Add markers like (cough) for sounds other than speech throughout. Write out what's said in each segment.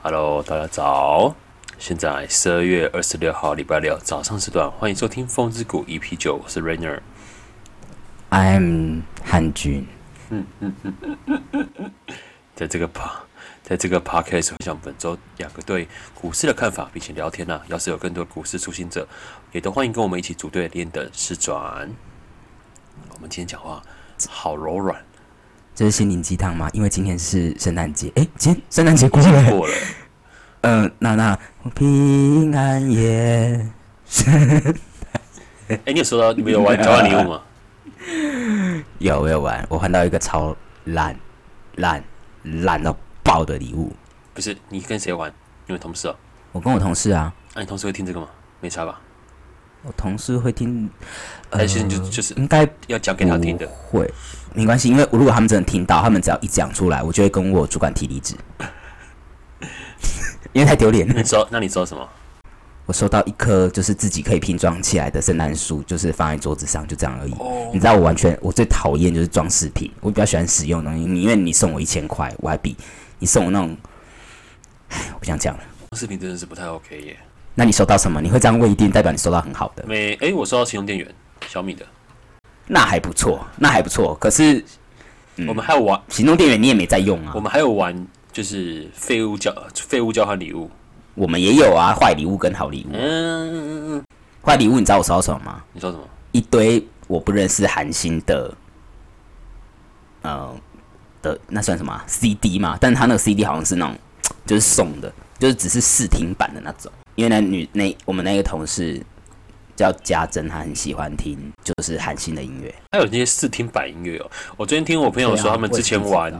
Hello，大家早！现在十二月二十六号，礼拜六早上时段，欢迎收听《风之谷》EP 九，我是 Rainer。I'm 汉军，(laughs) 在这个 p 在这个 podcast 分享本周两个对股市的看法，并且聊天呐、要是有更多股市初心者，也都欢迎跟我们一起组队练等试转。我们今天讲话好柔软，这是心灵鸡汤吗？因为今天是圣诞节，哎，今天圣诞节过了。过了。嗯、(laughs) 那那平安夜，(laughs) 哎、你有收到你们有玩交换礼物吗？(laughs) 有我有玩，我换到一个超烂烂烂到爆的礼物。不是，你跟谁玩？你们同事哦？我跟我同事啊，那、你同事会听这个吗？没差吧？我同事会听，呃还是你就就是应该要讲给他听的？会，没关系，因为如果他们真的听到，他们只要一讲出来，我就会跟我主管提离职，(laughs) 因为太丢脸了你。说？那你知道什么？我收到一颗就是自己可以拼装起来的圣诞树，就是放在桌子上，就这样而已。哦你知道我完全我最讨厌就是装饰品，我比较喜欢实用的东西。你因为你送我一千块，我还比你送我那种，唉，我不想讲了。视频真的是不太 OK 耶。那你收到什么？你会这样问，一定代表你收到很好的，没，哎、我收到行动电源，小米的。那还不错，那还不错。可是我们还有玩，行动电源你也没在用啊我，们还有玩，就是废物交废物交换礼物。我们也有啊，坏礼物跟好礼物。嗯嗯嗯嗯，坏礼物你知道我收到什么吗？你说什么？一堆我不认识韩星的，呃的那算什么啊、CD 嘛？但是他那个 CD 好像是那种就是送的，就是只是试听版的那种。因为那女那我们那个同事叫家珍，他很喜欢听就是韩星的音乐。他有那些试听版音乐哦。我昨天听我朋友说，他们之前玩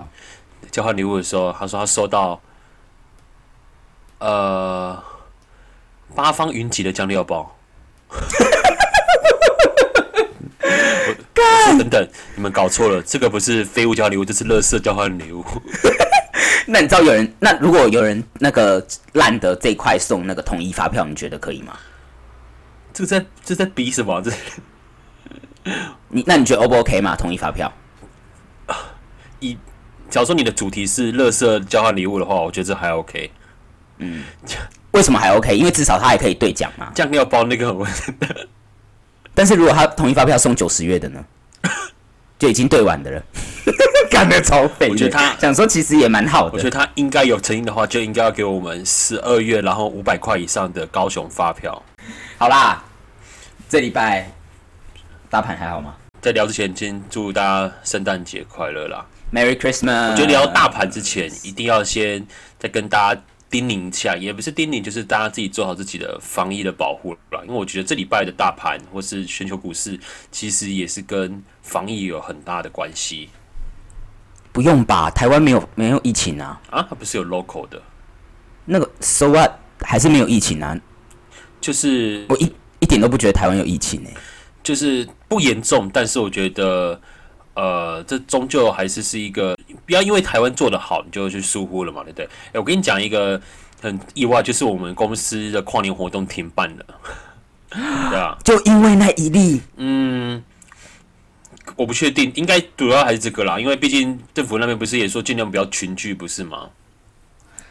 交换礼物的时候，他说他收到，呃，八方云集的酱料包。等等，你们搞错了，这个不是废物交换礼物，这是乐色交换礼物。(laughs) 那你知道有人那如果有人那个烂的这一块送那个统一发票，你觉得可以吗？这个在这在比什么？这 (laughs) 你那你觉得 O 不 OK 吗？统一发票？假如说你的主题是乐色交换礼物的话，我觉得这还 OK。嗯为什么还 OK？因为至少他还可以兑奖嘛。酱料包那个我但是如果他统一发票送九十月的呢，(laughs) 就已经兑完的了，(laughs) 干得超废的。我觉得他想说其实也蛮好的我觉得。他应该有诚意的话，就应该要给我们十二月，然后五百块以上的高雄发票。好啦，这礼拜大盘还好吗在聊之前，先祝大家圣诞节快乐啦！？Merry Christmas！我觉得聊大盘之前，一定要先再跟大家叮咛一下，也不是叮咛，就是大家自己做好自己的防疫的保护啦。因为我觉得这礼拜的大盘或是全球股市，其实也是跟防疫有很大的关系不用吧，台湾没有没有疫情啊，啊。它不是有 local 的，那个 So what 还是没有疫情啊，就是我一一点都不觉得台湾有疫情诶、就是不严重，但是我觉得，呃，这终究还是是一个，不要因为台湾做的好，你就去疏忽了嘛，对不对？哎、我跟你讲一个很意外，就是我们公司的跨年活动停办了，对啊，就因为那一例，嗯，我不确定，应该主要还是这个啦，因为毕竟政府那边不是也说尽量不要群聚，不是吗？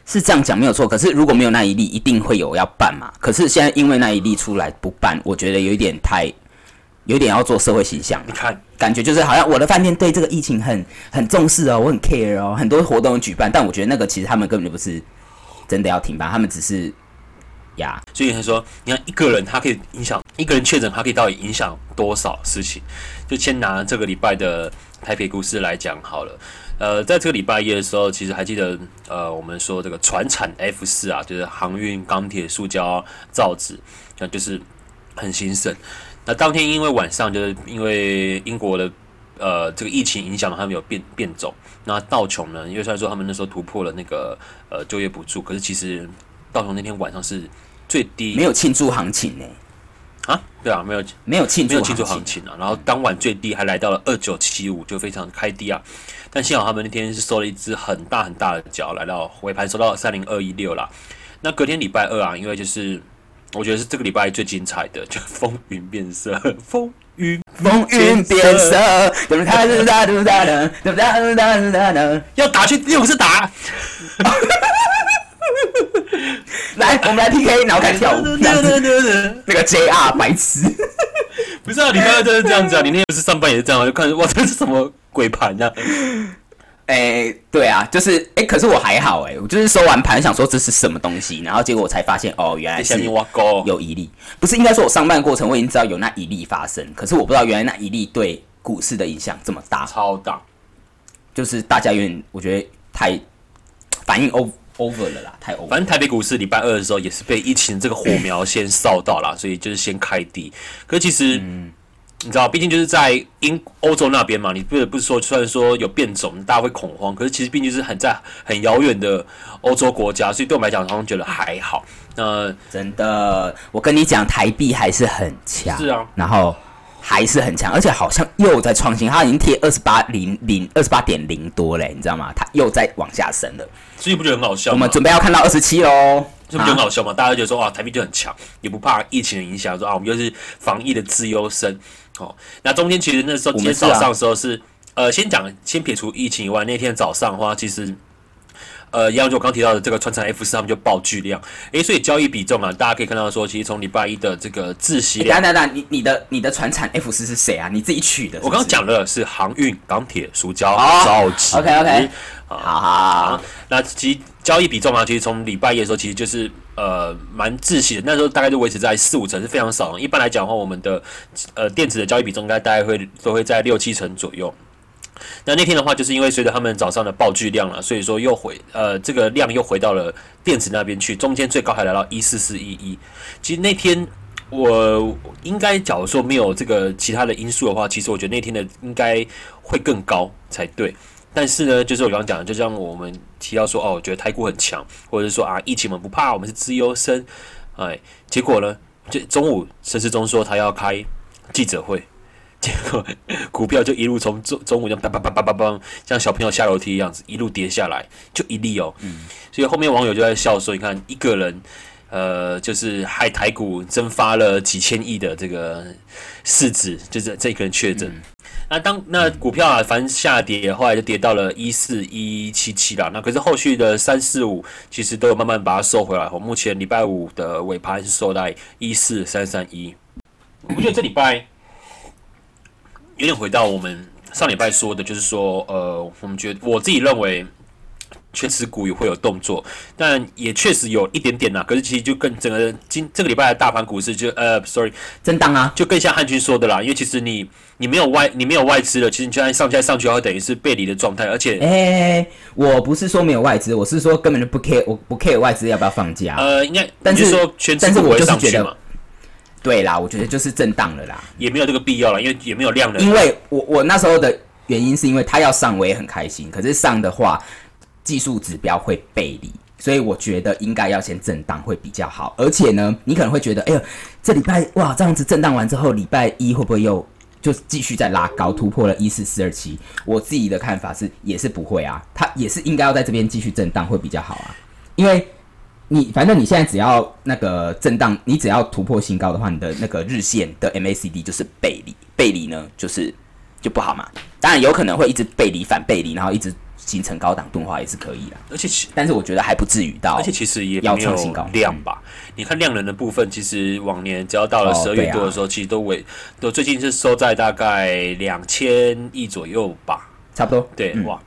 是这样讲没有错，可是如果没有那一例，一定会有要办嘛。可是现在因为那一例出来不办，我觉得有一点太，有点要做社会形象你看，感觉就是好像我的饭店对这个疫情很很重视哦，我很 care 哦，很多活动举办，但我觉得那个其实他们根本就不是真的要停办，他们只是呀，所以他说，你看一个人他可以影响一个人确诊，他可以到底影响多少事情？就先拿这个礼拜的台北故事来讲好了。呃，在这个礼拜一的时候，其实还记得，呃，我们说这个船产 F 四啊，就是航运、钢铁、塑胶、造纸，那就是很兴盛。那当天因为晚上就是因为英国的呃这个疫情影响，他们有变变种。那道琼呢，因为虽然说他们那时候突破了那个呃就业补助，可是其实道琼那天晚上是最低没有庆祝行情呢、啊，对啊，没有没有庆祝没有庆祝行行情啊，然后当晚最低还来到了二九七五，就非常开低啊。但幸好他们那天是收了一只很大很大的脚，来到尾盘收到三零二一六啦。那隔天礼拜二啊，因为就是我觉得是这个礼拜最精彩的，就风云变色，风云风云变色，哒哒哒哒哒哒哒哒哒哒哒。要打去六个是打，(laughs) 我们来 PK，然后开始跳。(laughs) 那个 JR 白痴，(laughs) 不是啊，礼拜二真是这样子啊，你那天不是上班也是这样啊，就看哇，这是什么鬼盘啊？(laughs) 哎、对啊，就是哎、可是我还好哎、我就是收完盘想说这是什么东西，然后结果我才发现哦，原来有一例，不是应该说我上班过程我已经知道有那一例发生，可是我不知道原来那一例对股市的影响这么大，超大。就是大家有点我觉得太反应 over over 了啦，太 over。反正台北股市礼拜二的时候也是被疫情这个火苗先烧到啦，所以就是先开低。可是其实，你知道，毕竟就是在英欧洲那边嘛，你不得不说，虽然说有变种，大家会恐慌，可是其实毕竟是很在很遥远的欧洲国家，所以对我们来讲，好像觉得还好。那真的，我跟你讲，台币还是很强，是啊，然后还是很强，而且好像又在创新，它已经贴二十八零零二十八点零多嘞，你知道吗？它又在往下升了，所以不觉得很好笑吗？我们准备要看到二十七喽。这不就很好笑吗？大家就觉得说啊，台币就很强，也不怕疫情的影响，说啊，我们就是防疫的资优生。哦，那中间其实那时候今天早上的时候是，呃，先讲先撇除疫情以外，那天早上的话，其实。呃，一样就我刚提到的这个川产 F 四，他们就爆巨量，诶，所以交易比重啊，大家可以看到说，其实从礼拜一的这个自息量，等等，你你的你的船产 F 四是谁啊？你自己取的是是？我刚刚讲的是航运、钢铁、塑胶、哦造纸。OK，OK 好好好好，那其实交易比重啊，其实从礼拜一的时候，其实就是呃蛮窒息的，那时候大概就维持在四五成，是非常少。一般来讲的话，我们的呃电子的交易比重应该大概会都会在六七成左右。那那天的话，就是因为随着他们早上的爆巨量了，所以说又回呃这个量又回到了电子那边去，中间最高还来到一四四一一。其实那天我应该假如说没有这个其他的因素的话，其实我觉得那天的应该会更高才对。但是呢，就是我刚刚讲的，就像我们提到说，哦，我觉得台股很强，或者是说啊，疫情我们不怕，我们是资优生，哎，结果呢，就中午陈世忠说他要开记者会，(laughs) 结果股票就一路从中中午这样叭叭叭叭叭叭，像小朋友下楼梯一样子一路跌下来，就一粒哦，所以后面网友就在笑说，你看一个人。呃，就是害台股蒸发了几千亿的这个市值，就是这一个人确诊。那当那股票啊，反正下跌，后来就跌到了一四一七七了。那可是后续的三四五其实都有慢慢把它收回来。我目前礼拜五的尾盘是收在一四三三一。我觉得这礼拜有点回到我们上礼拜说的，就是说，呃，我们觉得我自己认为。全持股也会有动作，但也确实有一点点啦。可是其实就跟整个今这个礼拜的大盘股市就呃，sorry，震荡啊，就更像汉军说的啦，因为其实你你没有外你没有外资了，其实你就算上下上去，会等于是背离的状态，而且、哎、我不是说没有外资，我是说根本就不 care，我不 care 外资要不要放假。呃，应该但是你说但是我就是觉得上去嘛，对啦，我觉得就是震荡了啦，也没有这个必要了，因为也没有量了。因为我我那时候的原因是因为他要上，我也很开心，可是上的话技术指标会背离。所以我觉得应该要先震荡会比较好，而且呢，你可能会觉得，哎呦，这礼拜哇这样子震荡完之后，礼拜一会不会又就继续再拉高，突破了一四四二七？我自己的看法是，也是不会啊，它也是应该要在这边继续震荡会比较好啊，因为你反正你现在只要那个震荡，你只要突破新高的话，你的那个日线的 MACD 就是背离，背离呢就是就不好嘛。当然有可能会一直背离反背离，然后一直形成高档钝化也是可以的，而且其但是我觉得还不至于到而且其实也要创新高量吧。你看量能的部分，其实往年只要到了十二月多的时候，其实都尾都最近是收在大概两千亿左右吧。差不多。对，哇，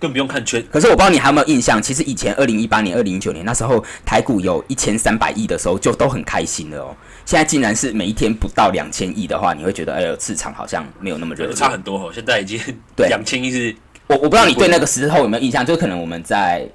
更不用看全可是我不知道你还有没有印象，其实以前二零一八年、二零一九年那时候台股有一千三百亿的时候，就都很开心了哦。现在竟然是每一天不到两千亿的话，你会觉得哎呦，市场好像没有那么热。差很多哦，现在已经对两千亿是我我不知道你对那个时候有没有印象，就可能我们在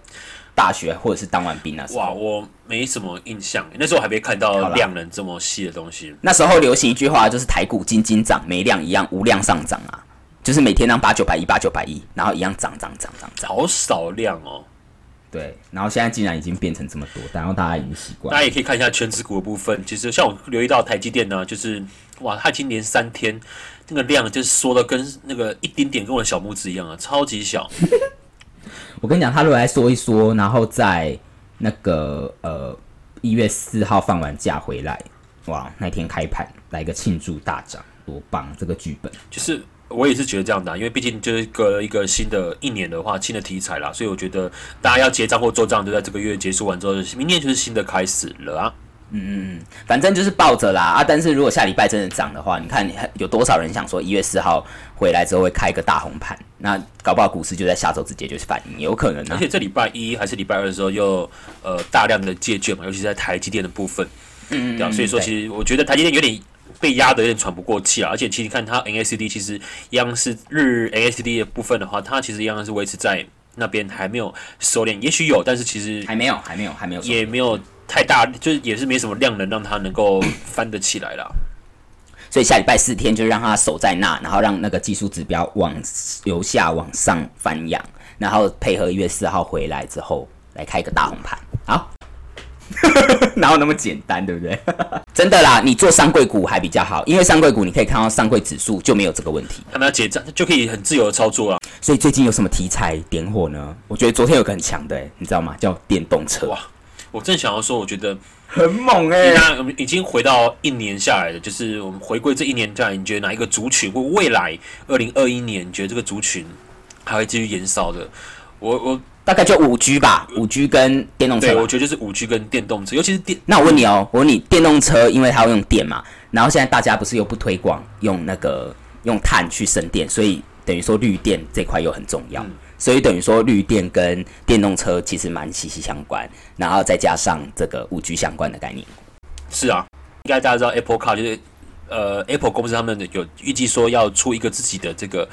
大学或者是当完兵那时候，哇，我没什么印象，那时候还没看到量能这么细的东西。那时候流行一句话，就是台股金金涨，没量一样无量上涨啊，就是每天让八九百亿、八九百亿，然后一样涨涨涨涨涨。好少量哦，对，然后现在竟然已经变成这么多，然后大家已经习惯。大家也可以看一下全指股的部分。其实像我留意到台积电呢，就是哇，它已经连三天那个量就是缩的跟那个一点点跟我的小拇指一样啊，超级小。(laughs) 我跟你讲，他如果来说一说，然后在那个呃一月四号放完假回来，哇，那天开盘来个庆祝大涨，多棒！这个剧本就是我也是觉得这样的啊、因为毕竟就是隔了一个新的一年的话，新的题材啦，所以我觉得大家要结账或做账，就在这个月结束完之后，明年就是新的开始了啊。反正就是抱着啦啊！但是如果下礼拜真的涨的话，你看有多少人想说一月四号回来之后会开一个大红盘？那搞不好股市就在下周直接就是反应，有可能啊。而且这礼拜一还是礼拜二的时候，又呃大量的借券嘛，尤其是在台积电的部分，嗯对啊，所以说其实我觉得台积电有点被压得有点喘不过气啊。而且其实你看它 NACD 其实一样是日 NACD 的部分的话，它其实一样是维持在那边还没有收敛，也许有，但是其实还没有，还没有，还没有也没有太大，就是也是没什么量能让他能够翻得起来啦。(coughs) 所以下礼拜四天就让他守在那，然后让那个技术指标往由下往上翻扬，然后配合一月四号回来之后来开个大红盘。好，(laughs) 哪有那么简单，对不对？(laughs) 真的啦，你做上柜股还比较好，因为上柜股你可以看到上柜指数就没有这个问题。他们要结账就可以很自由的操作了。所以最近有什么题材点火呢？我觉得昨天有个很强的、欸，你知道吗？叫电动车，哇我正想要说，我觉得很猛哎、那我们已经回到一年下来了，就是我们回归这一年下来，你觉得哪一个族群或未来二零二一年，你觉得这个族群还会继续延烧的？我我大概就五 G 吧，五 G 跟电动车对我觉得就是五 G 跟电动车，尤其是电那我问你哦，我问你，电动车因为它要用电嘛，然后现在大家不是又不推广用那个用碳去省电，所以等于说绿电这块又很重要，所以等于说绿电跟电动车其实蛮息息相关，然后再加上这个五 G 相关的概念。是啊，应该大家知道 Apple Car 就是呃 Apple 公司他们有预计说要出一个自己的这个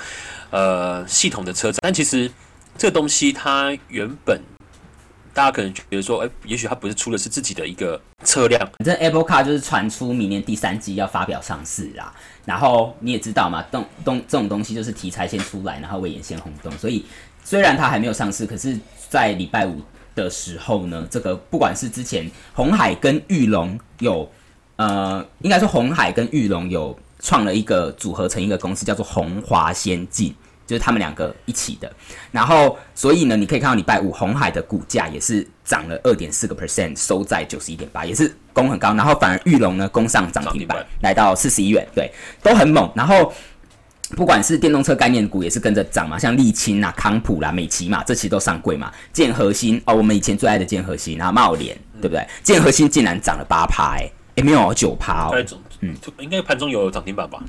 呃系统的车子，但其实这个东西它原本大家可能觉得说，哎、也许它不是出的是自己的一个车辆，反正 Apple Car 就是传出明年第三季要发表上市啦。然后你也知道嘛，东东这种东西就是题材先出来，然后为眼先轰动。所以虽然它还没有上市，可是，在礼拜五的时候呢，这个不管是之前红海跟玉龙有，呃，应该说红海跟玉龙有创了一个组合成一个公司，叫做红华先进。就是他们两个一起的，然后所以呢，你可以看到礼拜五红海的股价也是涨了二点四个 percent，收在九十一点八，也是攻很高。然后反而玉龙呢攻上涨停板来到四十一元，对，都很猛。然后不管是电动车概念股也是跟着涨嘛，像沥青啊、康普啦、美琪嘛，这期都上柜嘛。建核心哦，我们以前最爱的建核心，然后茂联，对不对？建核心竟然涨了八趴，哎、欸，没有九趴哦嗯，应该盘中有涨停板吧？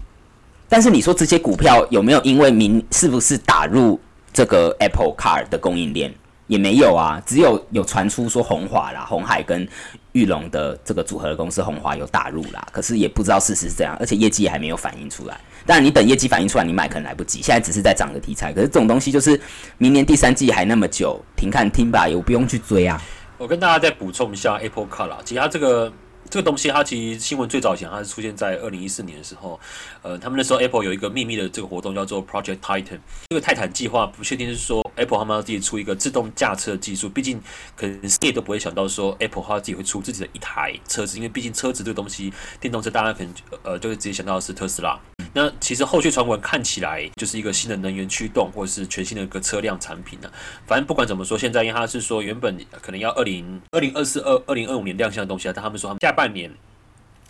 但是你说这些股票有没有因为明是不是打入这个 Apple Car 的供应链？也没有啊，只有有传出说红华啦、红海跟玉龙的这个组合的公司红华有打入啦，可是也不知道事实是这样，而且业绩也还没有反映出来。当然，你等业绩反映出来，你买可能来不及。现在只是在涨的题材，可是这种东西就是明年第三季还那么久，停看听吧，也不用去追啊。我跟大家再补充一下 Apple Car 啦，其他这个这个东西，它其实新闻最早以前它是出现在二零一四年的时候，呃，他们那时候 Apple 有一个秘密的这个活动叫做 Project Titan，这个泰坦计划不确定是说 Apple 他们要自己出一个自动驾车技术，毕竟可能谁都不会想到说 Apple 它自己会出自己的一台车子，因为毕竟车子这个东西，电动车大家可能呃就会直接想到的是特斯拉。那其实后续传闻看起来就是一个新的能源驱动，或者是全新的一个车辆产品呢、反正不管怎么说，现在因为它是说原本可能要二零二零二四二二零二五年亮相的东西啊，但他们说他们下半年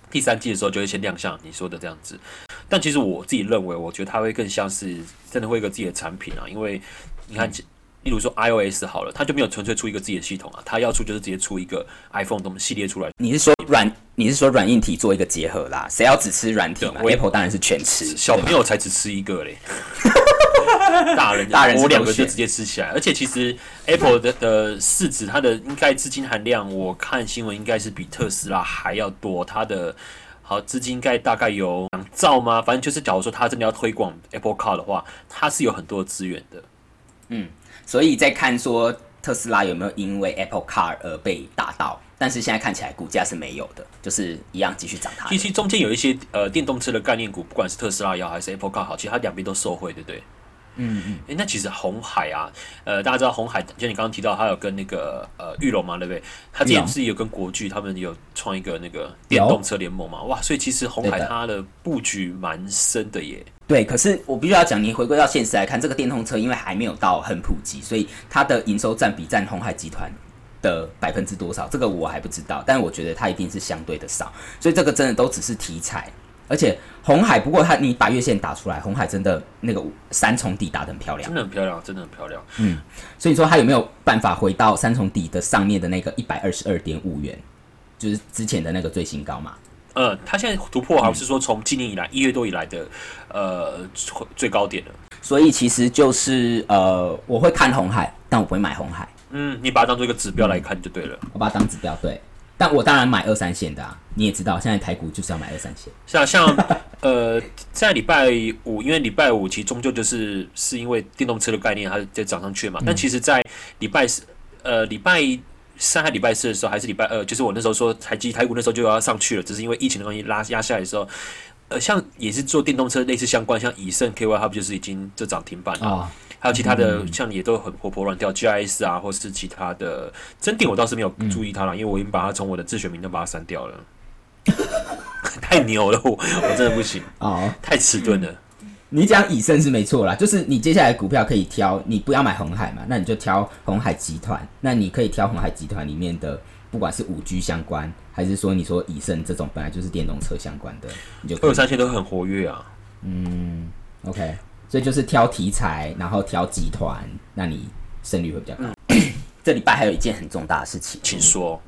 第三季的时候就会先亮相你说的这样子。但其实我自己认为，我觉得它会更像是真的会一个自己的产品啊，因为你看。例如说 iOS 好了，它就没有纯粹出一个自己的系统啊，它要出就是直接出一个 iPhone 东系列出来。你是说软？你是说软硬体做一个结合啦？谁要只吃软体嘛？Apple 当然是全吃，小朋友才只吃一个嘞，(laughs) 大人大人我两个就直接吃起来。而且其实 Apple 的的市值，它的应该资金含量，我看新闻应该是比特斯拉还要多。它的好资金应该大概有两兆吗？反正就是假如说它真的要推广 Apple Car 的话，它是有很多资源的。嗯所以在看说特斯拉有没有因为 Apple Car 而被打到，但是现在看起来股价是没有的，就是一样继续涨它。其实中间有一些呃电动车的概念股，不管是特斯拉也好，还是 Apple Car 好，其实它两边都受惠，对不对？嗯嗯。诶，那其实红海啊，呃，大家知道红海，就你刚刚提到，他有跟那个呃玉龙嘛，对不对？他之前是有跟国巨他们有创一个那个电动车联盟嘛，哇，所以其实红海它的布局蛮深的耶。对，可是我必须要讲，你回归到现实来看，这个电动车因为还没有到很普及，所以它的营收占比占红海集团的百分之多少，这个我还不知道，但我觉得它一定是相对的少，所以这个真的都只是题材。而且红海，不过它你把月线打出来，红海真的那个三重底打的很漂亮真，的很漂亮，真的很漂亮。嗯所以说它有没有办法回到三重底的上面的那个一百二十二点五元，就是之前的那个最新高嘛？呃，它现在突破好像是说从今年以来一月多以来的呃最最高点了。所以其实就是呃，我会看红海，但我不会买红海，嗯，你把它当做一个指标来看就对了。我把它当指标对。但我当然买二三线的啊，你也知道，现在台股就是要买二三线。像像呃，在礼拜五，因为礼拜五其实终究就是是因为电动车的概念它在涨上去嘛。但其实，在礼拜四呃礼拜三还礼拜四的时候，还是礼拜二，就是我那时候说台积台股那时候就要上去了，只是因为疫情的关系拉压下来的时候，呃，像也是做电动车类似相关，像以盛 KY 它不就是已经就涨停板了。啊、还有其他的，像也都很活泼乱跳，GIS 啊，或是其他的真定，我倒是没有注意它了，因为我已经把它从我的自选名单把它删掉了。(laughs) 太牛了，我我真的不行，(laughs) 哦，太迟钝了。你讲以盛是没错啦，就是你接下来股票可以挑，你不要买红海嘛，那你就挑红海集团，那你可以挑红海集团里面的，不管是五 G 相关，还是说你说以盛这种本来就是电动车相关的，二三线都很活跃啊。嗯 OK，所以就是挑题材，然后挑集团，那你胜率会比较高。(coughs) 这礼拜还有一件很重大的事情，请说。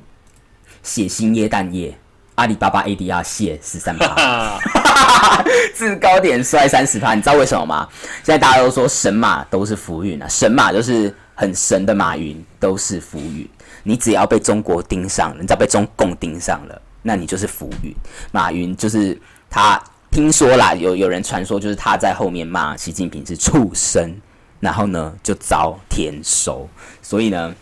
血腥耶诞夜，阿里巴巴 ADR 泻十三趴，啊，至高点摔三十趴，你知道为什么吗？现在大家都说神马都是浮云啊，神马就是很神的马云都是浮云，你只要被中国盯上了，你只要被中共盯上了，那你就是浮云。马云就是他，听说啦，有有人传说就是他在后面骂习近平是畜生，然后呢就遭天收，所以呢，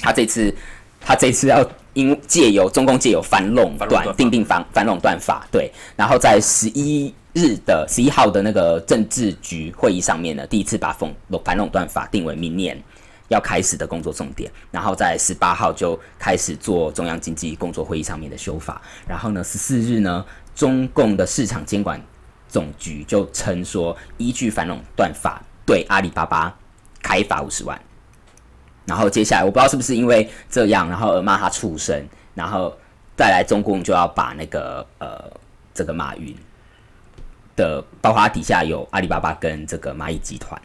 他这次他这次要因借由中共借由反垄断定定反反垄断法，对，然后在十一日的十一号的那个政治局会议上面呢，第一次把反反垄断法定为明年要开始的工作重点，然后在十八号就开始做中央经济工作会议上面的修法，然后呢十四日呢，中共的市场监管总局就称说，依据反垄断法对阿里巴巴开罚五十万。然后接下来我不知道是不是因为这样，然后而骂他畜生，然后再来中共就要把那个呃这个马云的，包括他底下有阿里巴巴跟这个蚂蚁集团，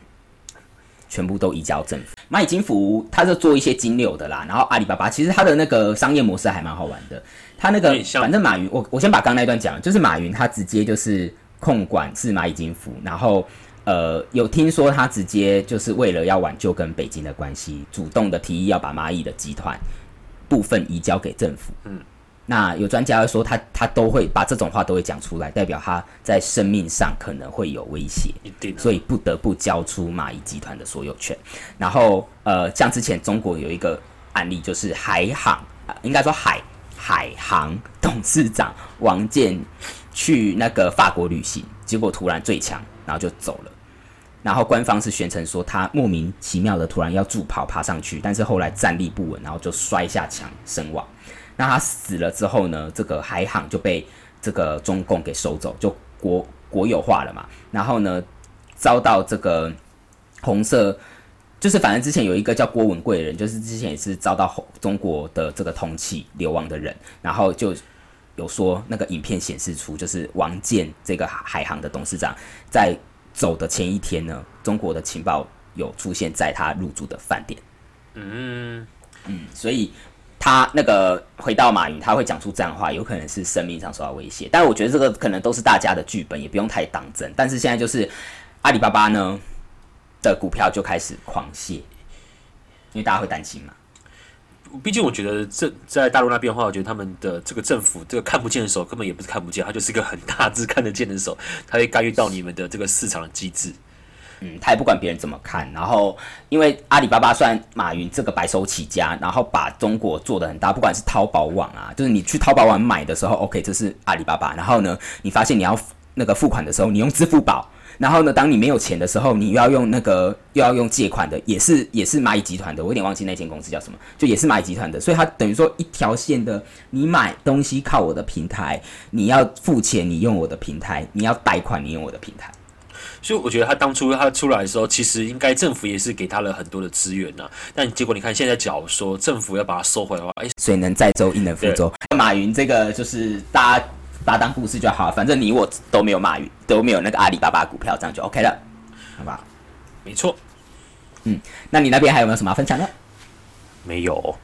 全部都移交政府。蚂蚁金服它是做一些金流的啦，然后阿里巴巴其实它的那个商业模式还蛮好玩的，它那个反正马云，我我先把刚刚那段讲了，就是马云他直接就是控管是蚂蚁金服，然后。呃，有听说他直接就是为了要挽救跟北京的关系，主动的提议要把蚂蚁的集团部分移交给政府。嗯，那有专家说他他都会把这种话都会讲出来，代表他在生命上可能会有威胁。一定啊。所以不得不交出蚂蚁集团的所有权。然后呃，像之前中国有一个案例，就是海航，呃应该说海海航董事长王健去那个法国旅行，结果突然坠墙，然后就走了。然后官方是宣称说他莫名其妙的突然要助跑爬上去，但是后来站立不稳，然后就摔下墙身亡。那他死了之后呢，这个海航就被这个中共给收走，就国国有化了嘛。然后呢，遭到这个红色，就是反正之前有一个叫郭文贵的人，就是之前也是遭到红中国的这个通缉流亡的人，然后就有说那个影片显示出，就是王健这个海航的董事长在走的前一天呢，中国的情报有出现在他入住的饭店。嗯嗯，所以他那个回到马云，他会讲出这样的话，有可能是生命上受到威胁。但我觉得这个可能都是大家的剧本，也不用太当真。但是现在就是阿里巴巴呢的股票就开始狂泻，因为大家会担心嘛。毕竟我觉得这在大陆那边的话，我觉得他们的这个政府这个看不见的手根本也不是看不见，它就是一个很大只看得见的手，它会干预到你们的这个市场的机制。嗯，他也不管别人怎么看。然后，因为阿里巴巴算马云这个白手起家，然后把中国做的很大，不管是淘宝网啊，就是你去淘宝网买的时候，OK，这是阿里巴巴。然后呢，你发现你要那个付款的时候，你用支付宝。然后呢，当你没有钱的时候，你又要用那个又要用借款的，也是也是蚂蚁集团的，我有点忘记那间公司叫什么，就也是蚂蚁集团的，所以它等于说一条线的，你买东西靠我的平台，你要付钱你用我的平台，你要贷款你用我的平台。所以我觉得他当初他出来的时候，其实应该政府也是给他了很多的资源呐、但结果你看现在假如说政府要把它收回来的话，哎，水能载舟，亦能覆舟。马云这个就是大家把它当故事就好，反正你我都没有马云，都没有那个阿里巴巴股票，这样就 OK 了，好吧？没错，嗯那你那边还有没有什么要分享的？没有。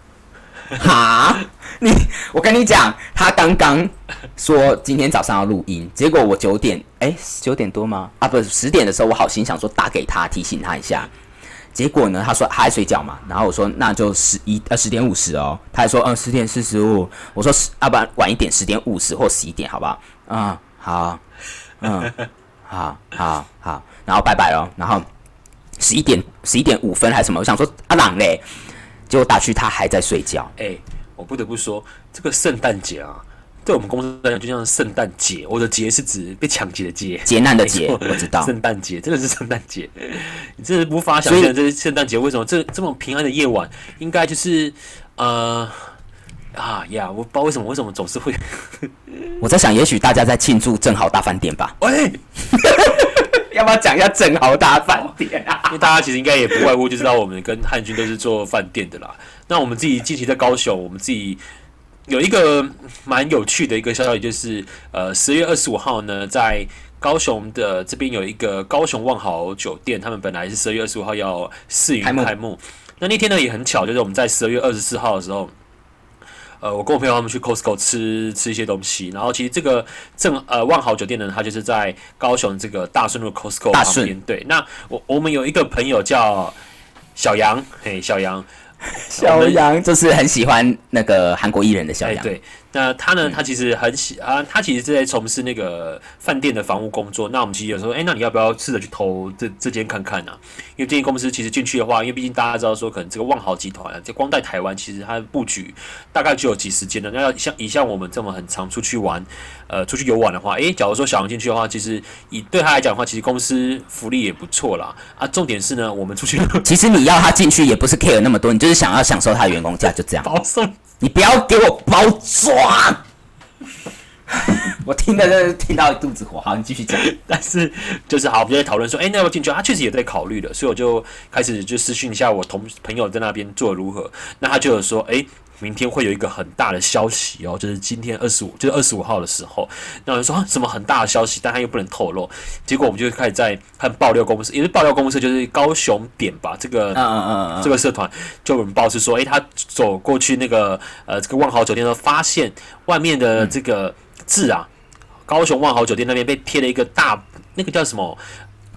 哈，你我跟你讲，他刚刚说今天早上要录音，结果我九点，哎、九点多吗？啊，不是十点的时候，我好心想说打给他提醒他一下，结果呢，他说他还睡觉嘛，然后我说那就十一呃十点五十哦，他还说嗯十点四十五，我说十要、不然晚一点十点五十或十一点好不好？嗯，好，嗯，(laughs) 好好好，然后拜拜喽，然后十一点十一点五分还是什么，我想说阿朗嘞。结果打去，他还在睡觉。哎、我不得不说，这个圣诞节啊，对我们公司来讲就像圣诞节。我的节是指被抢劫的劫，劫难的劫我知道圣诞节真的是圣诞节，(laughs) 你真的无法想象这是圣诞节为什么这这么平安的夜晚，应该就是呃啊呀，我不知道为什么为什么总是会 (laughs) 我在想，也许大家在庆祝正好大饭店吧？(laughs) 喂。要不要讲一下正豪大饭店啊？因为大家其实应该也不外乎就知道我们跟汉军都是做饭店的啦。那我们自己近期在高雄，我们自己有一个蛮有趣的一个消息，就是呃十月二十五号呢，在高雄的这边有一个高雄万豪酒店，他们本来是十二月二十五号要试营开幕那那天呢也很巧，就是我们在十二月二十四号的时候。呃，我跟我朋友他们去 Costco 吃吃一些东西，然后其实这个正呃万豪酒店呢，它就是在高雄这个大顺路 Costco 旁边。对，那我我们有一个朋友叫小杨，嘿，小杨，(laughs) 小杨。就是很喜欢那个韩国艺人的小哎，杨，对，那他呢，他其实很喜啊，他其实是在从事那个饭店的房屋工作。那我们其实有时候，哎、那你要不要试着去投这这间看看呢、因为这间公司其实进去的话，因为毕竟大家知道说，可能这个万豪集团啊，这光在台湾其实它的布局大概就有几十间的。那要像以像我们这么很常出去玩，呃，出去游玩的话，诶，假如说小王进去的话，其实以对他来讲的话，其实公司福利也不错啦。啊，重点是呢，我们出去其实你要他进去也不是 care 那么多，你就是想要享受他的员工价，就这样。保送你不要给我包装。(laughs) 我听的听到肚子火，好，你继续讲。(laughs) 但是就是好，我们在讨论说，哎、那要进去？他确实也在考虑的，所以我就开始就私讯一下我同朋友在那边做如何。那他就有说，哎、明天会有一个很大的消息哦，就是今天二十五，就是二十五号的时候。那我就说、啊、什么很大的消息，但他又不能透露。结果我们就开始在看爆料公司，也是爆料公司，就是高雄点吧，这个嗯嗯嗯嗯，这个社团就有人报是说，诶，他走过去那个呃这个万豪酒店的时候，发现外面的这个字啊，高雄万豪酒店那边被贴了一个大那个叫什么？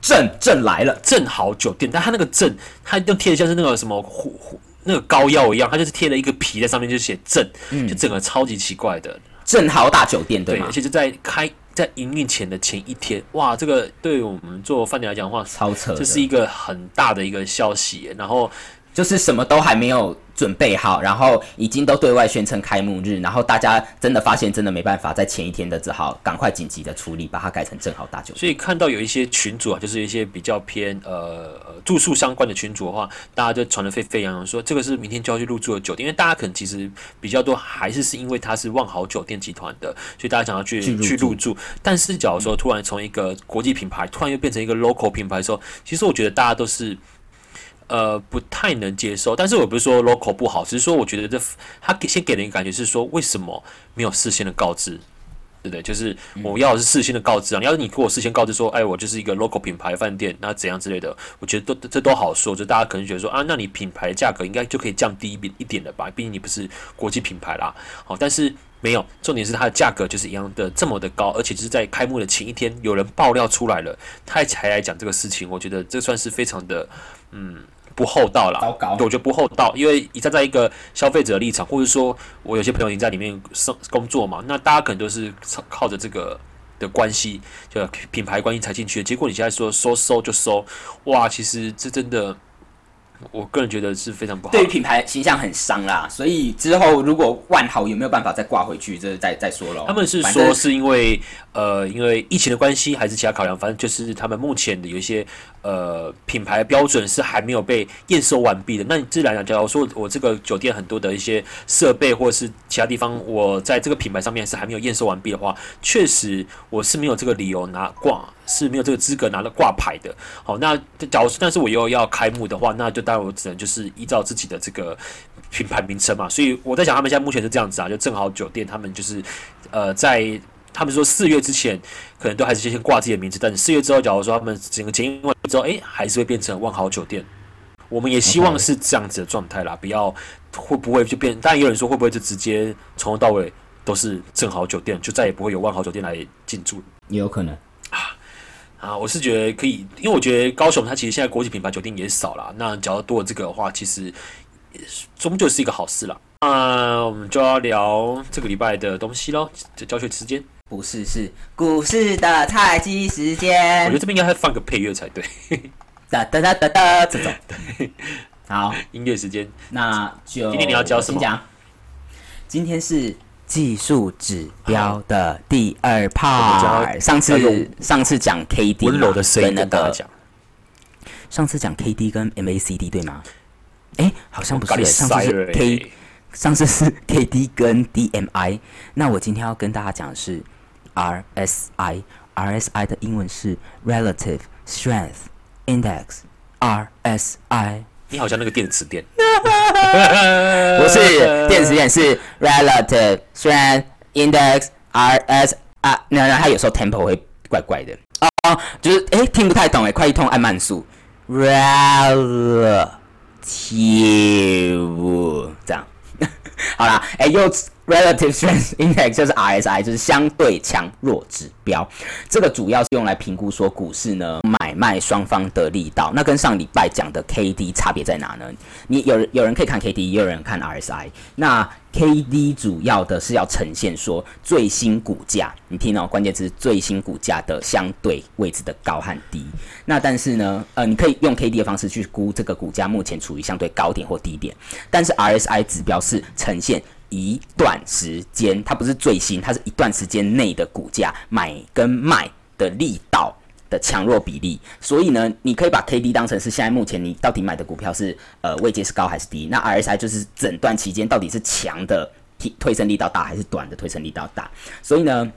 正正来了，正好酒店，但他那个正，他就贴的像是那个什么虎虎那个膏药一样，它就是贴了一个皮在上面，就写正，就整个超级奇怪的。正豪大酒店对对，吗而？且就在开在营运前的前一天，哇，这个对我们做饭店来讲的话，超扯的，这是一个很大的一个消息。然后就是什么都还没有准备好，然后已经都对外宣称开幕日，然后大家真的发现真的没办法，在前一天的只好赶快紧急的处理，把它改成正好大酒店。所以看到有一些群主啊，就是一些比较偏呃呃住宿相关的群主的话，大家就传得沸沸扬扬说这个是明天就要去入住的酒店，因为大家可能其实比较多还是是因为它是万豪酒店集团的，所以大家想要去去入住去入住。但是假如说突然从一个国际品牌突然又变成一个 local 品牌的时候，其实我觉得大家都是。呃，不太能接受，但是我不是说 local 不好，只是说我觉得这他给先给人一个感觉是说，为什么没有事先的告知？对不对？就是我要的是事先的告知啊！你要是你给我事先告知说，哎，我就是一个 local 品牌饭店，那怎样之类的，我觉得都这都好说。就大家可能觉得说啊，那你品牌价格应该就可以降低一一点了吧？毕竟你不是国际品牌啦。好，但是没有，重点是它的价格就是一样的这么的高，而且就是在开幕的前一天，有人爆料出来了，他才来讲这个事情。我觉得这算是非常的嗯不厚道啦。糟糕我觉得不厚道，因为你站在一个消费者的立场，或者说我有些朋友已经在里面生工作嘛，那大家可能都是靠靠着这个的关系，就品牌关系才进去的。结果你现在说收收就收，哇，其实这真的，我个人觉得是非常不好对于。品牌形象很伤啦，所以之后如果万豪有没有办法再挂回去，这再再说喽。他们是说是因为呃，因为疫情的关系，还是其他考量，反正就是他们目前的有一些呃品牌标准是还没有被验收完毕的。那你自然讲，假如说我这个酒店很多的一些设备或者是其他地方，我在这个品牌上面是还没有验收完毕的话，确实我是没有这个理由拿挂，是没有这个资格拿到挂牌的。好，那假如但是我又要开幕的话，那就当然我只能就是依照自己的这个品牌名称嘛。所以我在想，他们现在目前是这样子啊，就正好酒店他们就是呃在。他们说四月之前可能都还是先挂自己的名字，但是四月之后，假如说他们整个经营完之后，哎，还是会变成万豪酒店。我们也希望是这样子的状态啦，不要会不会就变？当然有人说会不会就直接从头到尾都是正好酒店，就再也不会有万豪酒店来进驻？也有可能啊，我是觉得可以，因为我觉得高雄它其实现在国际品牌酒店也少了，那只要多了这个的话，其实终究是一个好事了。那我们就要聊这个礼拜的东西喽，这教学时间。不是是股市的菜鸡时间我间觉得。这边应该放个配乐才对，(laughs) 哒哒哒哒哒，(laughs) 这种。对好，音乐时间。那就今天你要教什么讲，今天是技术指标的第二 part。上次上次讲 K D 温柔的声音跟那个上次讲 K D 跟 M A C D 对吗？哎，好像不是，上次是 K，欸上次是 K D 跟 D M I。那我今天要跟大家讲的是 R S I。R S I 的英文是 Relative Strength Index。R S I 你好像那个电子店，(laughs) 不是电子眼是 relative strength index RS 啊，那那它有时候 tempo 会怪怪的。哦哦，就是诶听不太懂诶，快一通按慢速。relative 这样，(laughs) 好啦，诶又 relative strength index 就是 RSI，就是相对强弱指标。这个主要是用来评估说股市呢买卖双方的力道。那跟上礼拜讲的 KD 差别在哪呢？你有人有人可以看 KD，也有人看 RSI。那 KD 主要的是要呈现说最新股价，你听哦，关键字最新股价的相对位置的高和低。那但是呢，呃，你可以用 KD 的方式去估这个股价目前处于相对高点或低点，但是 RSI 指标是呈现一段时间，它不是最新，它是一段时间内的股价买跟卖的力道的强弱比例。所以呢，你可以把 K D 当成是现在目前你到底买的股票是呃位阶是高还是低。那 R S I 就是整段期间到底是强的推推升力道大还是短的推升力道大。所以呢，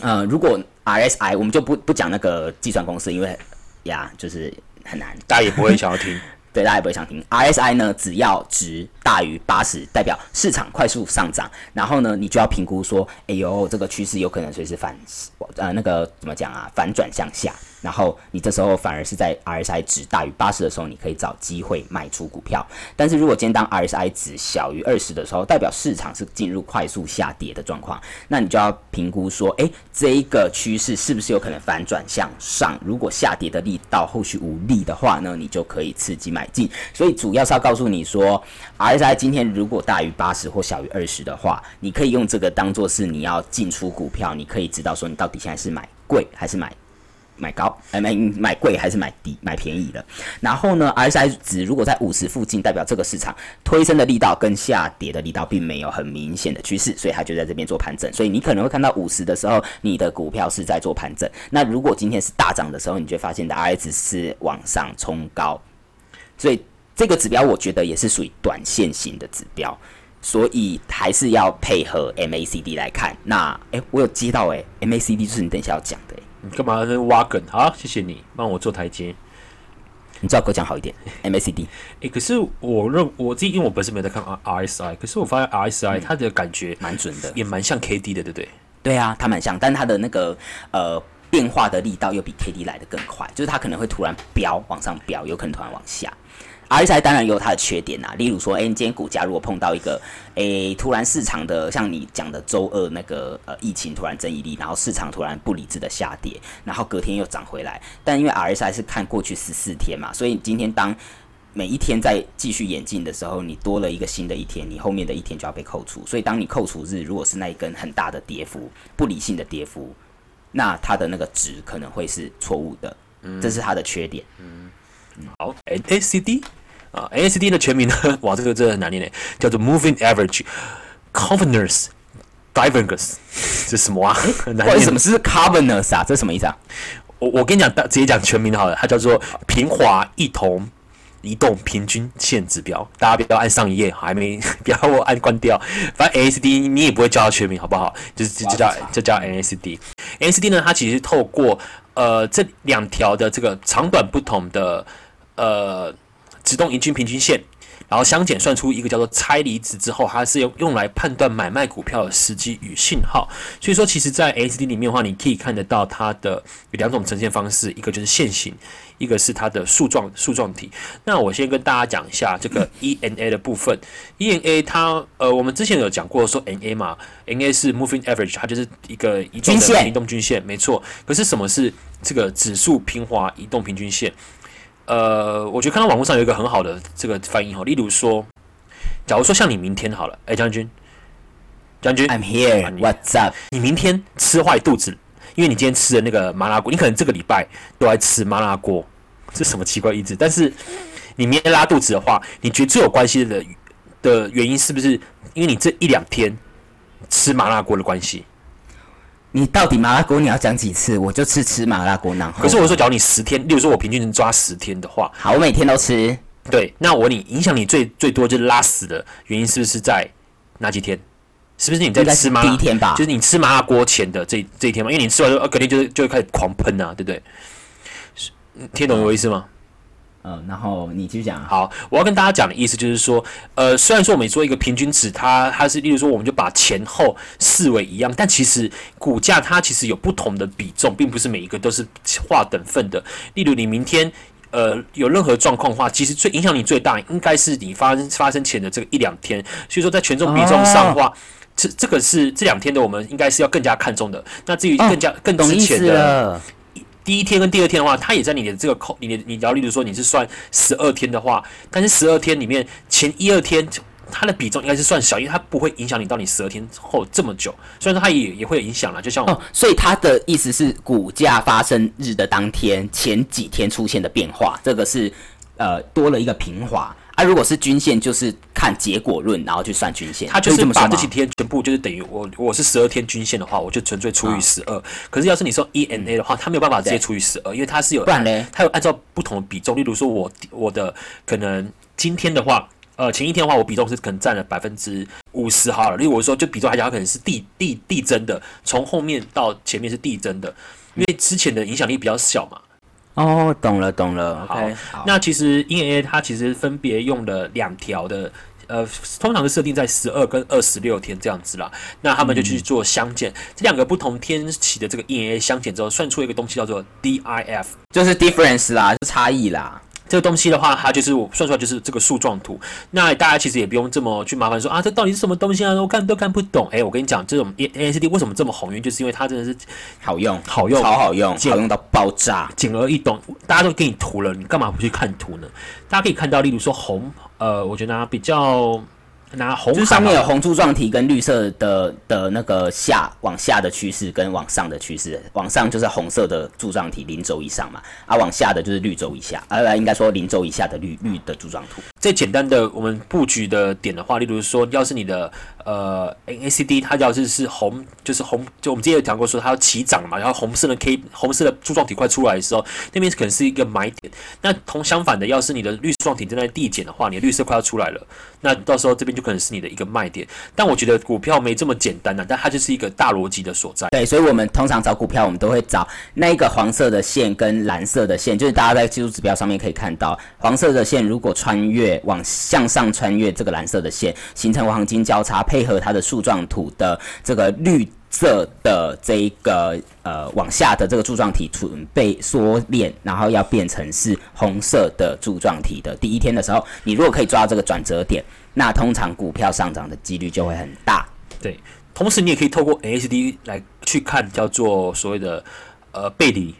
呃，如果 R S I 我们就不不讲那个计算公式，因为呀就是很难。(laughs) 大家也不会想要听。对，大家也不会想听。RSI 呢，只要值大于八十，代表市场快速上涨。然后呢，你就要评估说，哎呦，这个趋势有可能随时反，呃，那个怎么讲啊，反转向下。然后你这时候反而是在 RSI 值大于八十的时候，你可以找机会卖出股票。但是如果今天当 RSI 值小于二十的时候，代表市场是进入快速下跌的状况，那你就要评估说，诶，这一个趋势是不是有可能反转向上？如果下跌的力道后续无力的话呢，你就可以刺激买进。所以主要是要告诉你说，RSI 今天如果大于八十或小于二十的话，你可以用这个当做是你要进出股票，你可以知道说你到底现在是买贵还是买。买高，哎买买贵还是买低，买便宜的。然后呢，RSI 值如果在五十附近，代表这个市场推升的力道跟下跌的力道并没有很明显的趋势，所以它就在这边做盘整。所以你可能会看到五十的时候，你的股票是在做盘整。那如果今天是大涨的时候，你就会发现的 RSI 是往上冲高。所以这个指标我觉得也是属于短线型的指标，所以还是要配合 MACD 来看。那诶，我有接到诶 m a c d 就是你等一下要讲的。你干嘛在那挖梗？好，谢谢你帮我做台阶。你最好给我讲好一点，(laughs) MACD。诶，可是我认我自己，因为我本身没有在看 R S I，可是我发现 R S I 它的感觉蛮准的，也蛮像 K D 的，对不对？对啊，它蛮像，但它的那个呃变化的力道又比 K D 来的更快，就是它可能会突然飙往上飙，有可能突然往下。RSI 当然有它的缺点呐，例如说，哎、你今天股价如果碰到一个，哎、突然市场的像你讲的周二那个呃疫情突然争议力，然后市场突然不理智的下跌，然后隔天又涨回来，但因为 RSI 是看过去十四天嘛，所以今天当每一天在继续演进的时候，你多了一个新的一天，你后面的一天就要被扣除，所以当你扣除日如果是那一根很大的跌幅，不理性的跌幅，那它的那个值可能会是错误的，这是它的缺点。嗯好，N A C D 啊，N A C D 的全名呢？哇，这个真的很难念诶，叫做 Moving Average Confidence Divergence，(laughs) 这是什么啊？很难念为什么是 carbonous 啊？这是什么意思啊？我我跟你讲，直接讲全名好了，它叫做平滑异同移动平均线指标。大家不要按上一页，还没 (laughs) 不要我按关掉。反正 NACD 你也不会叫它全名，好不好？就是就就叫就叫 NACD。NACD 呢，它其实透过呃这两条的这个长短不同的呃直动盈均平均线然后相减算出一个叫做拆离值之后，它是用用来判断买卖股票的时机与信号。所以说，其实，在 S D 里面的话，你可以看得到它的有两种呈现方式，一个就是线形，一个是它的树状树状体。那我先跟大家讲一下这个 E N A 的部分。E N A 它呃，我们之前有讲过说 N A 嘛，N A 是 Moving Average，它就是一个移动的移动均线，没错。可是什么是这个指数平滑移动平均线？呃，我觉得看到网络上有一个很好的这个翻译哈，例如说，假如说像你明天好了，哎，将军，将军，I'm here，What's up？你明天吃坏肚子，因为你今天吃的那个麻辣锅，你可能这个礼拜都在吃麻辣锅，这什么奇怪意志？但是你明天拉肚子的话，你觉得最有关系的的原因是不是因为你这一两天吃麻辣锅的关系？你到底麻辣锅你要讲几次？我就吃吃麻辣锅，然后可是我说，假如你十天，例如说我平均能抓十天的话，好，我每天都吃。对，那我问你，影响你最最多就是拉屎的原因是不是在哪几天？是不是你在吃麻第一天吧？就是你吃麻辣锅前的这这一天嘛？因为你吃完之后，隔天就就会开始狂喷啊，对不对？听懂我意思吗？嗯，然后你继续讲。好，我要跟大家讲的意思就是说，呃，虽然说我们做一个平均值，它它是，例如说，我们就把前后视为一样，但其实股价它其实有不同的比重，并不是每一个都是划等份的。例如，你明天呃有任何状况的话，其实最影响你最大，应该是你发生发生前的这个一两天。所以说，在权重比重上的话，这这个是这两天的，我们应该是要更加看重的。那至于更加更之前的。第一天跟第二天的话，它也在你的这个扣，你的你要例如说你是算十二天的话，但是十二天里面前一二天它的比重应该是算小，因为它不会影响你到你十二天后这么久。虽然说它也也会有影响了，就像哦，所以它的意思是股价发生日的当天前几天出现的变化，这个是呃多了一个平滑。那如果是均线，就是看结果论，然后去算均线。它就是把这几天全部就是等于我，我是十二天均线的话，我就纯粹除以十二。可是要是你说 E N A 的话，它没有办法直接除以十二，因为它是有，不然呢？它有按照不同的比重。例如说，我我的可能今天的话，呃，前一天的话，我比重是可能占了百分之五十好了。例如我说，就比重来讲，它可能是递递递增的，从后面到前面是递增的，因为之前的影响力比较小嘛。哦，懂了懂了。好，那其实 EAA 它其实分别用了两条的，呃，通常是设定在十二跟二十六天这样子啦。那他们就去做相减，这两个不同天期的这个 EAA 相减之后，算出一个东西叫做 D I F，就是 difference 啦，差异啦。这个东西的话，它就是我算出来就是这个树状图。那大家其实也不用这么去麻烦说啊，这到底是什么东西啊？我看都看不懂。哎，我跟你讲，这种 A A C D 为什么这么红？因为就是因为它真的是好用，好用，超好用，好用到爆炸，简而易懂。大家都给你图了，你干嘛不去看图呢？大家可以看到，例如说红，呃，我觉得比较。拿红，就上面有红柱状体跟绿色的的那个下往下的趋势跟往上的趋势，往上就是红色的柱状体零轴以上嘛，啊，往下的就是绿轴以下，啊，应该说零轴以下的绿绿的柱状图。最简单的我们布局的点的话，例如说，要是你的呃 N A C D 它要是是红，就是红，就我们之前有讲过说它要起涨嘛，然后红色的 K 红色的柱状体快出来的时候，那边可能是一个买点。那同相反的，要是你的绿状体正在递减的话，你的绿色快要出来了，那到时候这边就。可能是你的一个卖点，但我觉得股票没这么简单呢，但它就是一个大逻辑的所在。对，所以我们通常找股票，我们都会找那个黄色的线跟蓝色的线，就是大家在技术指标上面可以看到，黄色的线如果穿越往向上穿越这个蓝色的线，形成黄金交叉，配合它的树状图的这个绿。色的这一个呃往下的这个柱状体准备缩链，然后要变成是红色的柱状体的第一天的时候，你如果可以抓到这个转折点，那通常股票上涨的几率就会很大。对，同时你也可以透过 A S D 来去看叫做所谓的呃背离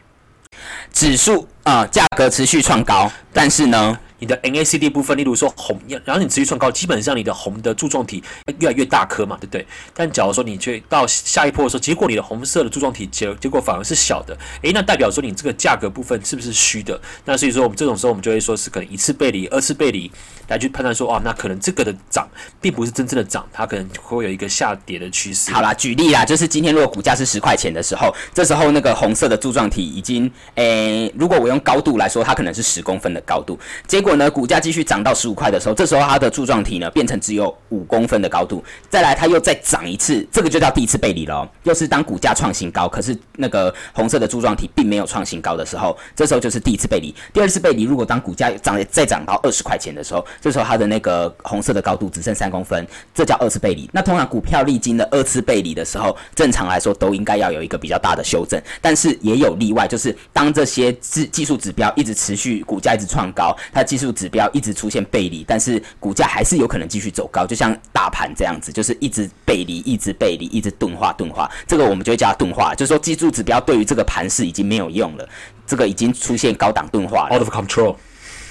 指数啊，价格持续创高，但是呢。你的 NACD 部分，例如说红，然后你持续创高，基本上你的红的柱状体越来越大颗嘛，对不对？但假如说你去到下一波的时候，结果你的红色的柱状体结结果反而是小的，诶，那代表说你这个价格部分是不是虚的？那所以说我们这种时候我们就会说是可能一次背离，二次背离来去判断说，哦，那可能这个的涨并不是真正的涨，它可能会有一个下跌的趋势。好啦，举例啦，就是今天如果股价是十块钱的时候，这时候那个红色的柱状体已经，诶，如果我用高度来说，它可能是十公分的高度，结果。如果呢股价继续涨到十五块的时候，这时候它的柱状体呢变成只有五公分的高度，再来它又再涨一次，这个就叫第一次背离了。又是当股价创新高，可是那个红色的柱状体并没有创新高的时候，这时候就是第一次背离。第二次背离，如果当股价涨再涨到二十块钱的时候，这时候它的那个红色的高度只剩三公分，这叫二次背离。那通常股票历经了二次背离的时候，正常来说都应该要有一个比较大的修正，但是也有例外，就是当这些技技术指标一直持续，股价一直创高，它技术指标一直出现背离，但是股价还是有可能继续走高，就像大盘这样子，就是一直背离，一直背离，一直钝化钝化，这个我们就会叫它钝化，就是说技术指标对于这个盘势已经没有用了，这个已经出现高档钝化了。out of control。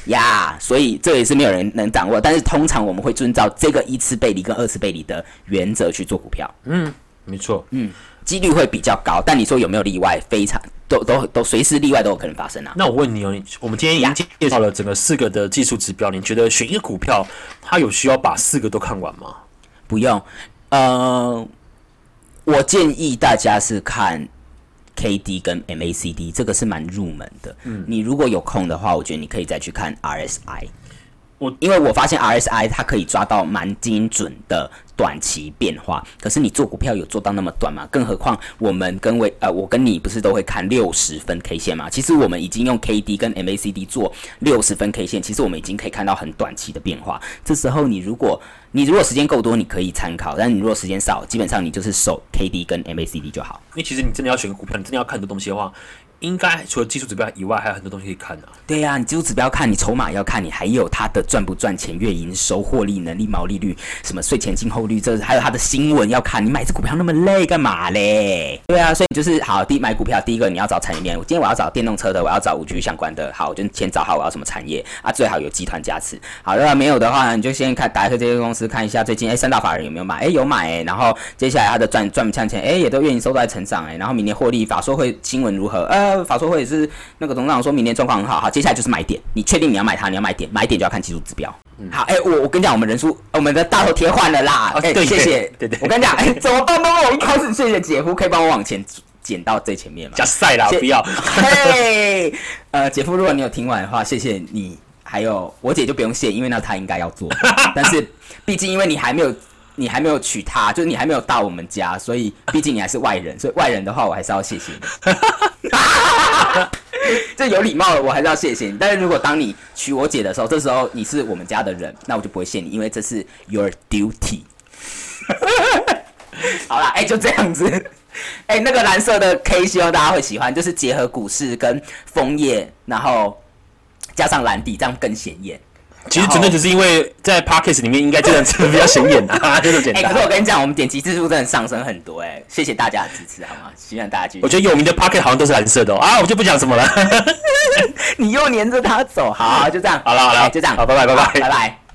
呀所以这也是没有人能掌握，但是通常我们会遵照这个一次背离跟二次背离的原则去做股票，嗯没错，几率会比较高。但你说有没有例外？非常都都都随时例外都有可能发生啊。那我问你哦，我们今天已经介绍了整个四个的技术指标，你觉得选一个股票，它有需要把四个都看完吗？不用，呃，我建议大家是看 K D 跟 M A C D，这个是蛮入门的。嗯，你如果有空的话，我觉得你可以再去看 R S I。我因为我发现 RSI 它可以抓到蛮精准的短期变化，可是你做股票有做到那么短吗？更何况我们跟为呃，我跟你不是都会看六十分 K 线吗？其实我们已经用 KD 跟 MACD 做六十分 K 线，其实我们已经可以看到很短期的变化。这时候你如果你如果时间够多，你可以参考；但你如果时间少，基本上你就是守 KD 跟 MACD 就好。因为其实你真的要选个股票，你真的要看很多东西的话，应该除了技术指标以外，还有很多东西可以看啊。对呀、你技术指标看，你筹码要看，你还有它的赚不赚钱、月营收、获利能力、毛利率、什么税前净后率，这还有它的新闻要看。你买这股票那么累干嘛嘞？对啊，所以就是好，第一买股票，第一个你要找产业链。我今天我要找电动车的，我要找五 G 相关的，好，就先找好我要什么产业啊，最好有集团加持。好，如果没有的话呢，你就先看打开这些公司看一下最近哎三大法人有没有买，哎有买哎，然后接下来它的赚赚不赚钱，哎也都愿意收在成长哎，然后明年获利法说会新闻如何？呃，法说会也是那个董事长说明年状况很好，好，接下来就是买点，你确定你要买它，你要买点，买点就要看技术指标。嗯好，哎、我我跟你讲，我们人数，我们的大头贴换了啦，哎、谢谢，对对我跟你讲，哎、怎么办？帮我一开始谢谢姐夫，可以帮我往前剪到最前面吗？加赛啦，不要。嘿，呃，姐夫，如果你有听完的话，谢谢你。还有我姐就不用谢，因为那她应该要做，(laughs) 但是毕竟因为你还没有，你还没有娶她，就是你还没有到我们家，所以毕竟你还是外人，所以外人的话我还是要谢谢你。(laughs) 这有礼貌了，我还是要谢谢你。但是如果当你娶我姐的时候，这时候你是我们家的人，那我就不会谢你，因为这是 your duty。(laughs) 好啦，哎、就这样子。哎、那个蓝色的 K，希望大家会喜欢，就是结合股市跟枫叶，然后加上蓝底，这样更显眼。其实纯粹只是因为在 Podcast 里面应该这样子比较显眼啊，(laughs) 就这么简哎、可是。我跟你讲，我们点击次数真的上升很多、哎，谢谢大家的支持，好吗？希望大家继续。我觉得有名的 Podcast 好像都是蓝色的哦啊，我就不讲什么了。(laughs) 你又黏着他走，好，就这样。好了好了哎就这样，好拜拜拜拜好拜拜。